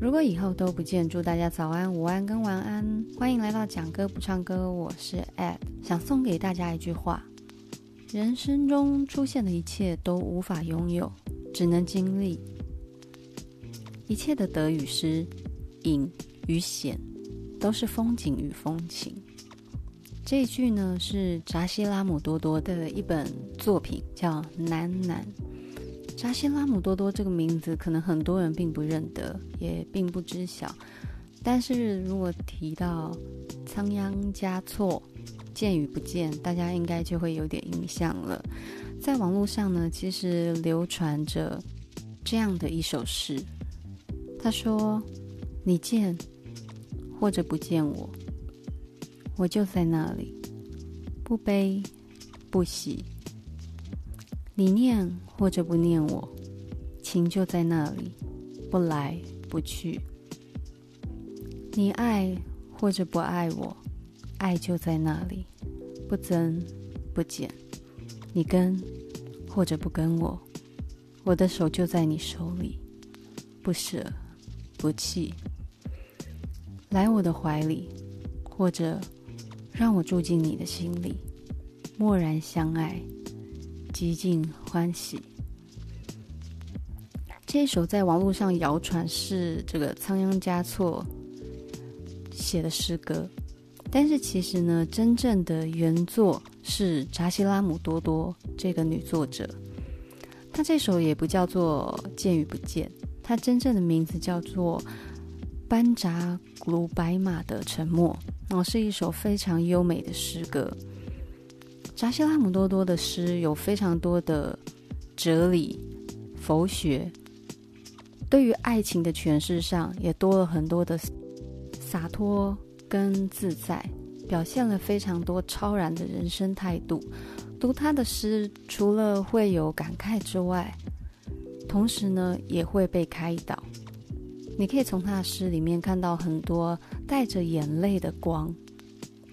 如果以后都不见，祝大家早安、午安跟晚安。欢迎来到讲歌不唱歌，我是 Ed，想送给大家一句话：人生中出现的一切都无法拥有，只能经历。一切的得与失、隐与显，都是风景与风情。这一句呢，是扎西拉姆多多的一本作品，叫《喃喃》。扎西拉姆多多这个名字，可能很多人并不认得，也并不知晓。但是如果提到仓央嘉措，见与不见，大家应该就会有点印象了。在网络上呢，其实流传着这样的一首诗，他说：“你见或者不见我。”我就在那里，不悲不喜。你念或者不念我，情就在那里，不来不去。你爱或者不爱我，爱就在那里，不增不减。你跟或者不跟我，我的手就在你手里，不舍不弃。来我的怀里，或者。让我住进你的心里，默然相爱，极尽欢喜。这首在网络上谣传是这个仓央嘉措写的诗歌，但是其实呢，真正的原作是扎西拉姆多多这个女作者。她这首也不叫做《见与不见》，她真正的名字叫做《班扎古鲁白马的沉默》。哦，是一首非常优美的诗歌。扎西拉姆多多的诗有非常多的哲理、佛学，对于爱情的诠释上也多了很多的洒脱跟自在，表现了非常多超然的人生态度。读他的诗，除了会有感慨之外，同时呢也会被开导。你可以从他的诗里面看到很多带着眼泪的光，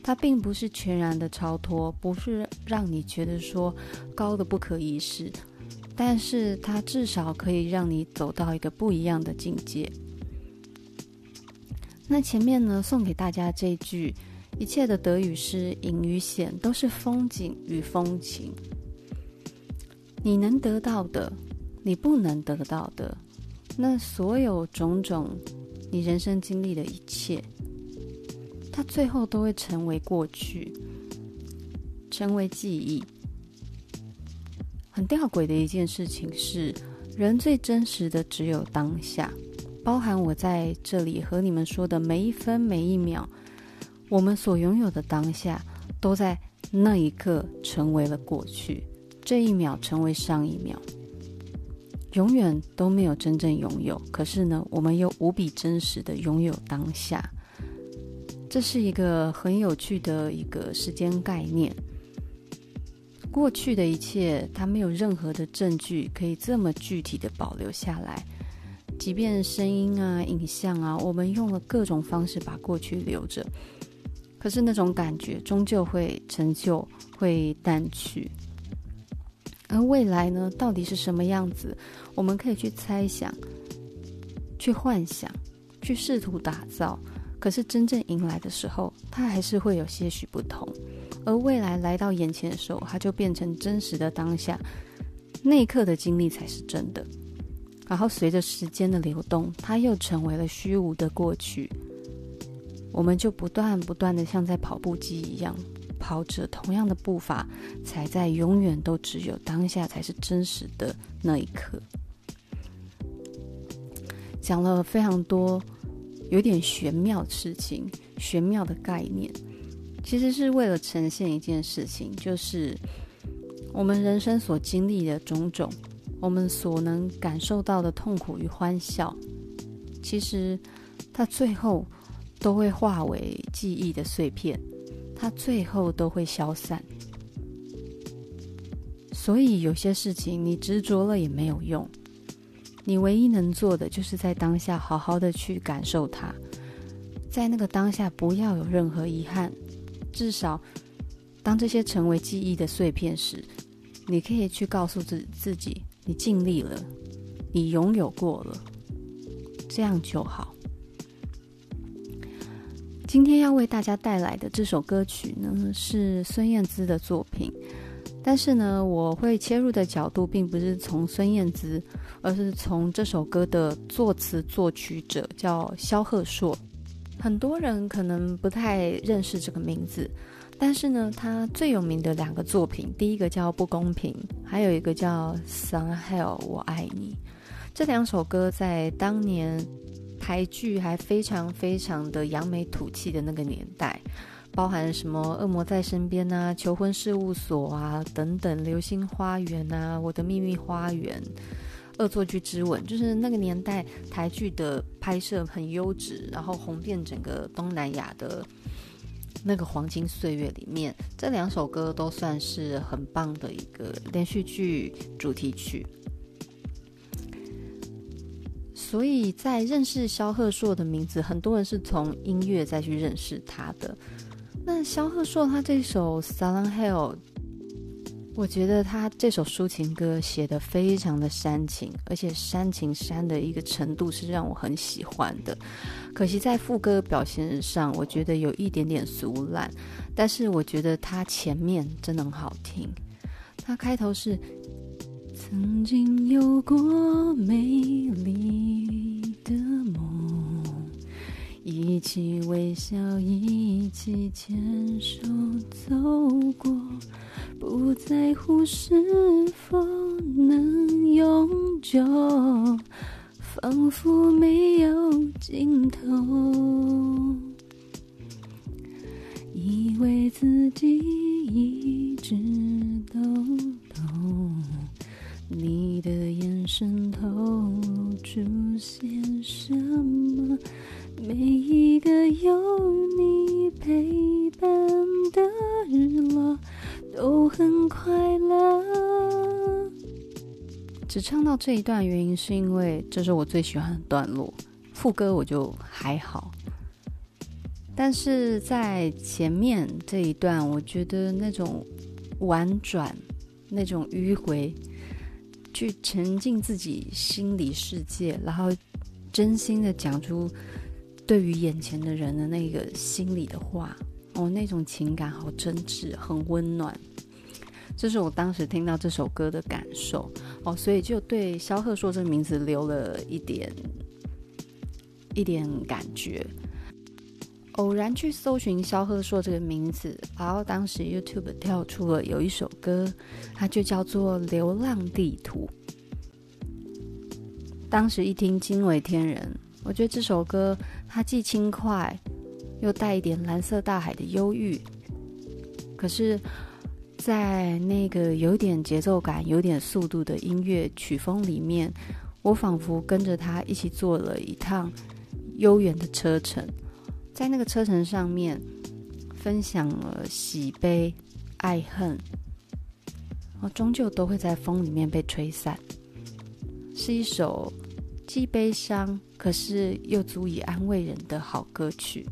它并不是全然的超脱，不是让你觉得说高的不可一世，但是它至少可以让你走到一个不一样的境界。那前面呢，送给大家这句：一切的得与失、隐与显，都是风景与风情。你能得到的，你不能得到的。那所有种种，你人生经历的一切，它最后都会成为过去，成为记忆。很吊诡的一件事情是，人最真实的只有当下，包含我在这里和你们说的每一分每一秒，我们所拥有的当下，都在那一刻成为了过去，这一秒成为上一秒。永远都没有真正拥有，可是呢，我们又无比真实的拥有当下。这是一个很有趣的一个时间概念。过去的一切，它没有任何的证据可以这么具体的保留下来。即便声音啊、影像啊，我们用了各种方式把过去留着，可是那种感觉终究会陈旧，会淡去。而未来呢，到底是什么样子？我们可以去猜想、去幻想、去试图打造。可是真正迎来的时候，它还是会有些许不同。而未来来到眼前的时候，它就变成真实的当下，那一刻的经历才是真的。然后随着时间的流动，它又成为了虚无的过去。我们就不断不断的像在跑步机一样。跑着同样的步伐，踩在永远都只有当下才是真实的那一刻。讲了非常多有点玄妙的事情，玄妙的概念，其实是为了呈现一件事情，就是我们人生所经历的种种，我们所能感受到的痛苦与欢笑，其实它最后都会化为记忆的碎片。它最后都会消散，所以有些事情你执着了也没有用。你唯一能做的就是在当下好好的去感受它。在那个当下不要有任何遗憾。至少当这些成为记忆的碎片时你可以去告诉自自己你尽力了你拥有过了这样就好。今天要为大家带来的这首歌曲呢是孙燕姿的作品。但是呢，我会切入的角度并不是从孙燕姿，而是从这首歌的作词作曲者叫萧贺硕。很多人可能不太认识这个名字，但是呢，他最有名的两个作品，第一个叫《不公平》，还有一个叫《Song Hell 我爱你》。这两首歌在当年台剧还非常非常的扬眉吐气的那个年代。包含什么《恶魔在身边》啊，《求婚事务所》啊等等，《流星花园》啊，《我的秘密花园》，《恶作剧之吻》，就是那个年代台剧的拍摄很优质，然后红遍整个东南亚的那个黄金岁月里面，这两首歌都算是很棒的一个连续剧主题曲。所以在认识萧贺硕的名字，很多人是从音乐再去认识他的。那萧贺硕他这首《Salon Hell》，我觉得他这首抒情歌写的非常的煽情，而且煽情煽的一个程度是让我很喜欢的。可惜在副歌表现上，我觉得有一点点俗烂，但是我觉得他前面真的很好听。他开头是曾经有过美丽的。一起微笑，一起牵手走过，不在乎是否能永久，仿佛没有尽头，以为自己一直都只唱到这一段，原因是因为这是我最喜欢的段落，副歌我就还好。但是在前面这一段，我觉得那种婉转、那种迂回，去沉浸自己心理世界，然后真心的讲出。对于眼前的人的那个心里的话，哦，那种情感好真挚，很温暖。这是我当时听到这首歌的感受哦，所以就对萧贺硕这个名字留了一点一点感觉。偶然去搜寻萧贺硕这个名字，然后当时 YouTube 跳出了有一首歌，它就叫做《流浪地图》。当时一听惊为天人。我觉得这首歌它既轻快，又带一点蓝色大海的忧郁，可是，在那个有点节奏感、有点速度的音乐曲风里面，我仿佛跟着他一起坐了一趟悠远的车程，在那个车程上面，分享了喜悲、爱恨，我终究都会在风里面被吹散，是一首。既悲伤，可是又足以安慰人的好歌曲。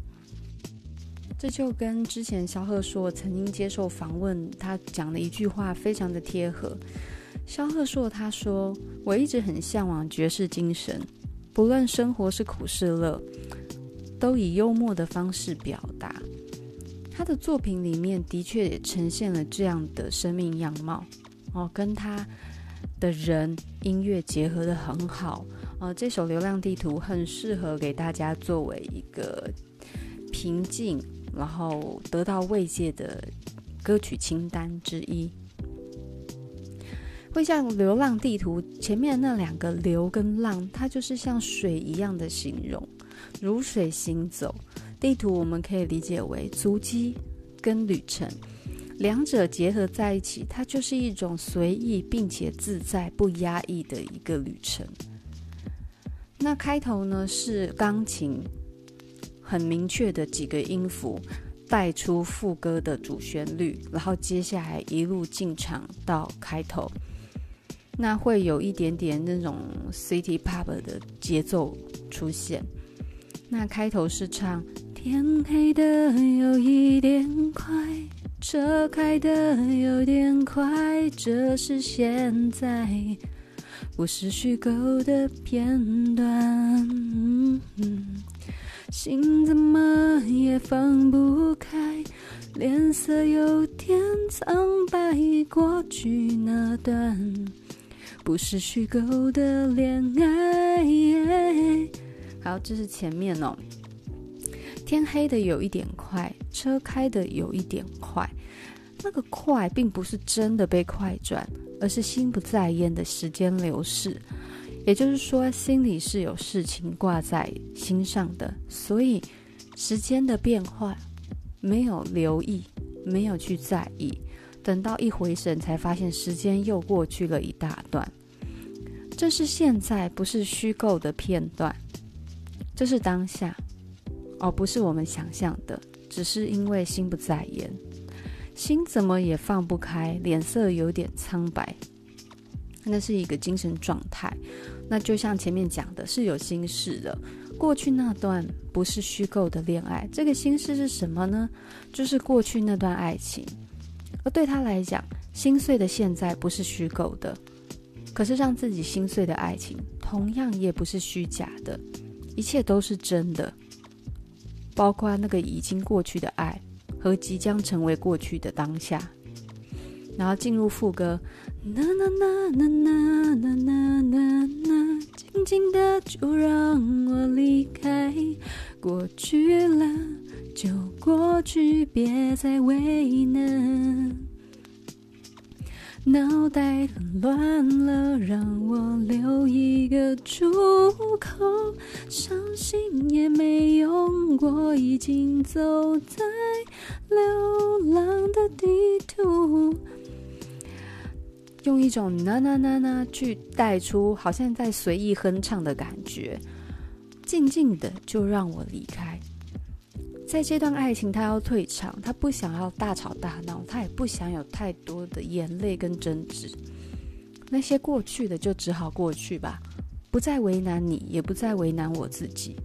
这就跟之前萧贺硕曾经接受访问，他讲的一句话非常的贴合。萧贺硕他说：“我一直很向往爵士精神，不论生活是苦是乐，都以幽默的方式表达。”他的作品里面的确也呈现了这样的生命样貌哦，跟他的人音乐结合得很好。呃，这首《流浪地图》很适合给大家作为一个平静，然后得到慰藉的歌曲清单之一。会像《流浪地图》前面那两个“流”跟“浪”，它就是像水一样的形容，如水行走。地图我们可以理解为足迹跟旅程，两者结合在一起，它就是一种随意并且自在、不压抑的一个旅程。那开头呢是钢琴，很明确的几个音符带出副歌的主旋律，然后接下来一路进场到开头，那会有一点点那种 City Pop 的节奏出现。那开头是唱天黑的有一点快，车开的有点快，这是现在。不是虚构的片段，嗯嗯，心怎么也放不开，脸色有点苍白。过去那段不是虚构的恋爱。好，这是前面哦。天黑的有一点快，车开的有一点快。那个快并不是真的被快转，而是心不在焉的时间流逝。也就是说，心里是有事情挂在心上的，所以时间的变化没有留意，没有去在意，等到一回神才发现时间又过去了一大段。这是现在，不是虚构的片段，这是当下，而不是我们想象的，只是因为心不在焉，心怎么也放不开，脸色有点苍白。那是一个精神状态，那就像前面讲的，是有心事的。过去那段不是虚构的恋爱，这个心事是什么呢？就是过去那段爱情。而对他来讲，心碎的现在不是虚构的，可是让自己心碎的爱情，同样也不是虚假的，一切都是真的，包括那个已经过去的爱和即将成为过去的当下。然后进入副歌。啦啦啦啦啦啦啦啦啦，静静的就让我离开。过去了就过去，别再为难。脑袋乱了，让我留一个出口。伤心也没用，我已经走在流浪的地图。用一种呐呐呐呐去带出，好像在随意哼唱的感觉。静静的就让我离开，在这段爱情，他要退场，他不想要大吵大闹，他也不想有太多的眼泪跟争执。那些过去的就只好过去吧，不再为难你，也不再为难我自己。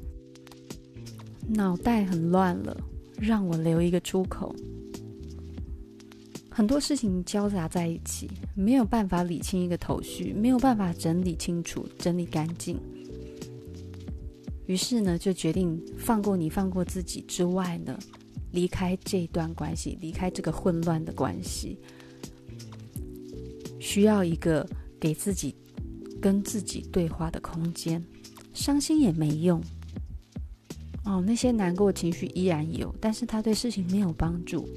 脑袋很乱了，让我留一个出口。很多事情交杂在一起，没有办法理清一个头绪，没有办法整理清楚、整理干净。于是呢，就决定放过你，放过自己之外呢，离开这段关系，离开这个混乱的关系。需要一个给自己跟自己对话的空间。伤心也没用。哦，那些难过情绪依然有，但是它对事情没有帮助。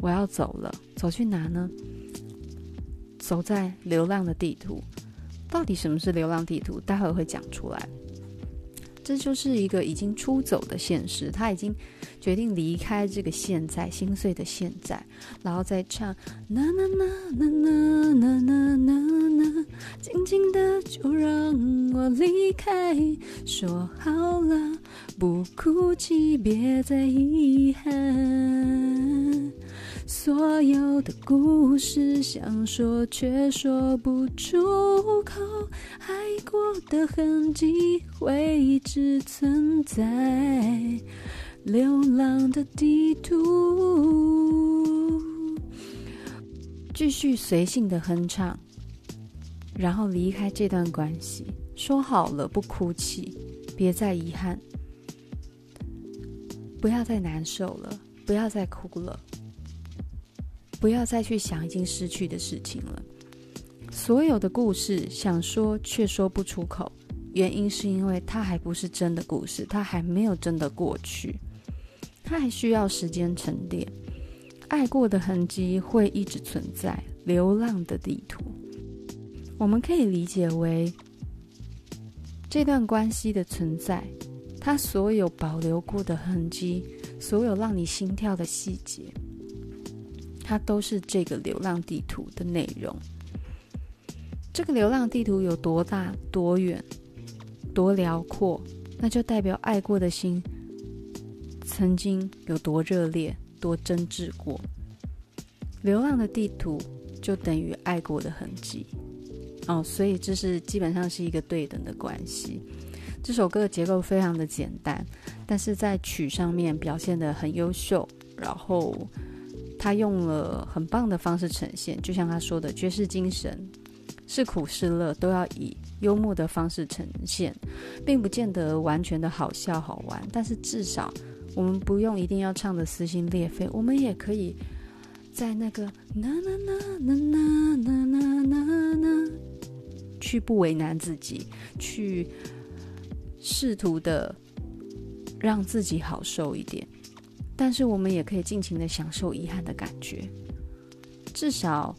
我要走了，走去哪呢？走在流浪的地图。到底什么是流浪地图？待会儿会讲出来。这就是一个已经出走的现实，他已经决定离开这个现在，心碎的现在，然后再唱啦啦啦啦啦啦啦啦啦，静静的就让我离开，说好了不哭泣，别再遗憾。所有的故事想说却说不出口，爱过的痕迹会一直存在。流浪的地图，继续随性的哼唱，然后离开这段关系。说好了不哭泣，别再遗憾，不要再难受了，不要再哭了。不要再去想已经失去的事情了。所有的故事想说却说不出口，原因是因为它还不是真的故事，它还没有真的过去，它还需要时间沉淀。爱过的痕迹会一直存在，流浪的地图，我们可以理解为这段关系的存在，它所有保留过的痕迹，所有让你心跳的细节。它都是这个流浪地图的内容。这个流浪地图有多大、多远、多辽阔，那就代表爱过的心曾经有多热烈、多真挚过。流浪的地图就等于爱过的痕迹。哦，所以这是基本上是一个对等的关系。这首歌的结构非常的简单，但是在曲上面表现得很优秀，然后。他用了很棒的方式呈现，就像他说的，爵士精神是苦是乐都要以幽默的方式呈现，并不见得完全的好笑好玩。但是至少我们不用一定要唱的撕心裂肺，我们也可以在那个那那那那那那那那那，去不为难自己，去试图的让自己好受一点。但是我们也可以尽情的享受遗憾的感觉，至少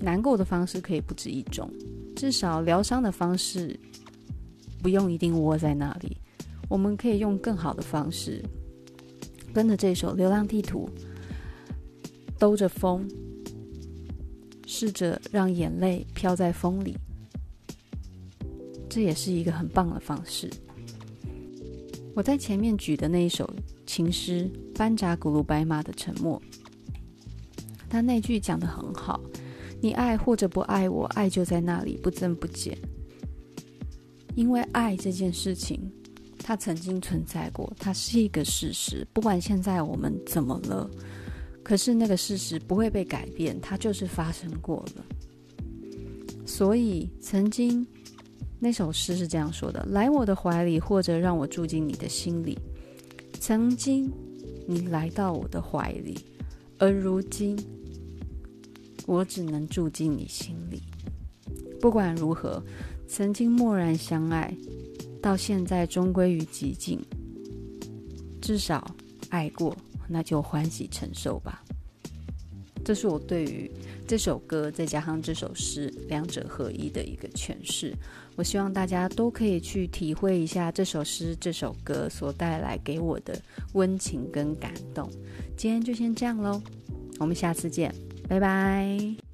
难过的方式可以不止一种。至少疗伤的方式不用一定窝在那里，我们可以用更好的方式，跟着这首《流浪地图》，兜着风，试着让眼泪飘在风里，这也是一个很棒的方式。我在前面举的那一首情诗《班扎古鲁白马的沉默》，他那句讲得很好。你爱或者不爱我，爱就在那里，不增不减。因为爱这件事情，它曾经存在过，它是一个事实。不管现在我们怎么了，可是那个事实不会被改变，它就是发生过了。所以，曾经那首诗是这样说的：“来我的怀里，或者让我住进你的心里。曾经，你来到我的怀里，而如今。”我只能住进你心里。不管如何，曾经默然相爱，到现在终归于寂静。至少爱过，那就欢喜承受吧。这是我对于这首歌再加上这首诗两者合一的一个诠释。我希望大家都可以去体会一下这首诗、这首歌所带来给我的温情跟感动。今天就先这样喽，我们下次见。拜拜。